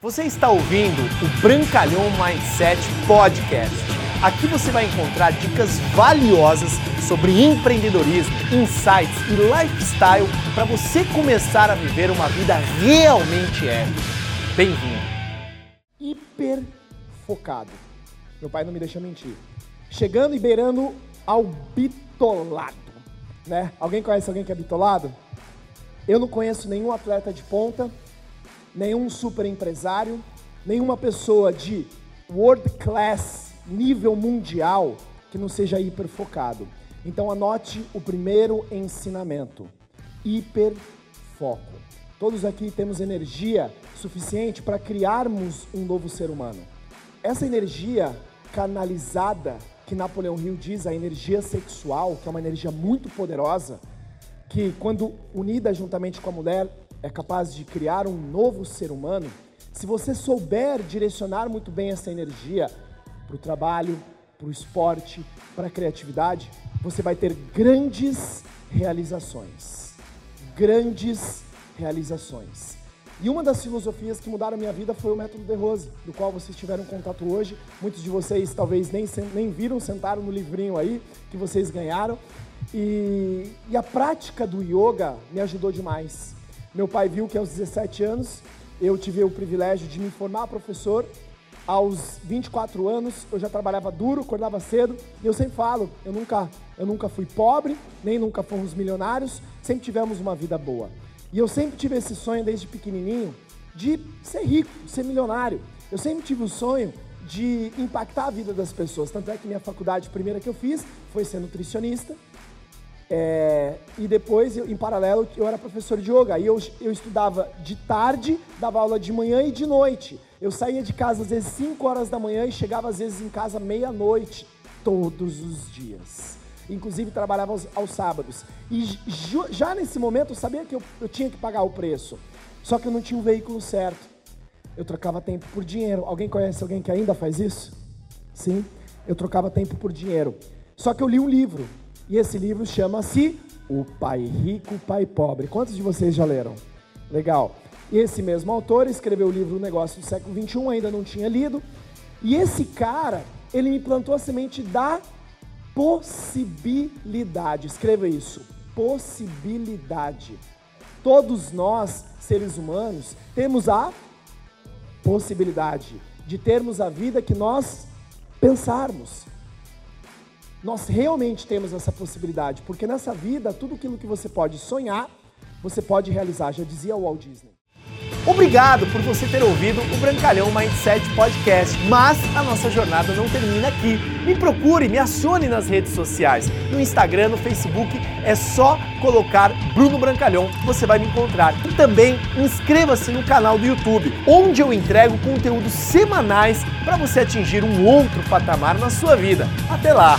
Você está ouvindo o Brancalhão Mindset Podcast. Aqui você vai encontrar dicas valiosas sobre empreendedorismo, insights e lifestyle para você começar a viver uma vida realmente épica. Bem-vindo. Hiper focado. Meu pai não me deixa mentir. Chegando e beirando ao bitolado, né? Alguém conhece alguém que é bitolado? Eu não conheço nenhum atleta de ponta nenhum super empresário, nenhuma pessoa de world class, nível mundial, que não seja hiperfocado. Então anote o primeiro ensinamento: hiperfoco. Todos aqui temos energia suficiente para criarmos um novo ser humano. Essa energia canalizada, que Napoleão Hill diz, a energia sexual, que é uma energia muito poderosa, que quando unida juntamente com a mulher, é capaz de criar um novo ser humano, se você souber direcionar muito bem essa energia para o trabalho, para o esporte, para a criatividade, você vai ter grandes realizações. Grandes realizações. E uma das filosofias que mudaram a minha vida foi o método de Rose, do qual vocês tiveram contato hoje. Muitos de vocês talvez nem, nem viram, sentaram no livrinho aí que vocês ganharam. E, e a prática do yoga me ajudou demais. Meu pai viu que aos 17 anos eu tive o privilégio de me formar professor. Aos 24 anos eu já trabalhava duro, acordava cedo e eu sempre falo, eu nunca, eu nunca fui pobre, nem nunca fomos milionários, sempre tivemos uma vida boa. E eu sempre tive esse sonho desde pequenininho de ser rico, ser milionário. Eu sempre tive o sonho de impactar a vida das pessoas. Tanto é que minha faculdade primeira que eu fiz foi ser nutricionista. É, e depois, em paralelo, eu era professor de yoga. Aí eu, eu estudava de tarde, dava aula de manhã e de noite. Eu saía de casa às vezes 5 horas da manhã e chegava às vezes em casa meia-noite, todos os dias. Inclusive trabalhava aos, aos sábados. E já nesse momento eu sabia que eu, eu tinha que pagar o preço. Só que eu não tinha o veículo certo. Eu trocava tempo por dinheiro. Alguém conhece alguém que ainda faz isso? Sim, eu trocava tempo por dinheiro. Só que eu li um livro e esse livro chama-se O Pai Rico, o Pai Pobre. Quantos de vocês já leram? Legal. Esse mesmo autor escreveu o livro O Negócio do Século XXI, ainda não tinha lido. E esse cara, ele me plantou a semente da possibilidade. Escreva isso. Possibilidade. Todos nós, seres humanos, temos a possibilidade de termos a vida que nós pensarmos. Nós realmente temos essa possibilidade, porque nessa vida, tudo aquilo que você pode sonhar, você pode realizar, já dizia o Walt Disney. Obrigado por você ter ouvido o Brancalhão Mindset Podcast. Mas a nossa jornada não termina aqui. Me procure, me acione nas redes sociais. No Instagram, no Facebook, é só colocar Bruno Brancalhão você vai me encontrar. E também inscreva-se no canal do YouTube, onde eu entrego conteúdos semanais para você atingir um outro patamar na sua vida. Até lá!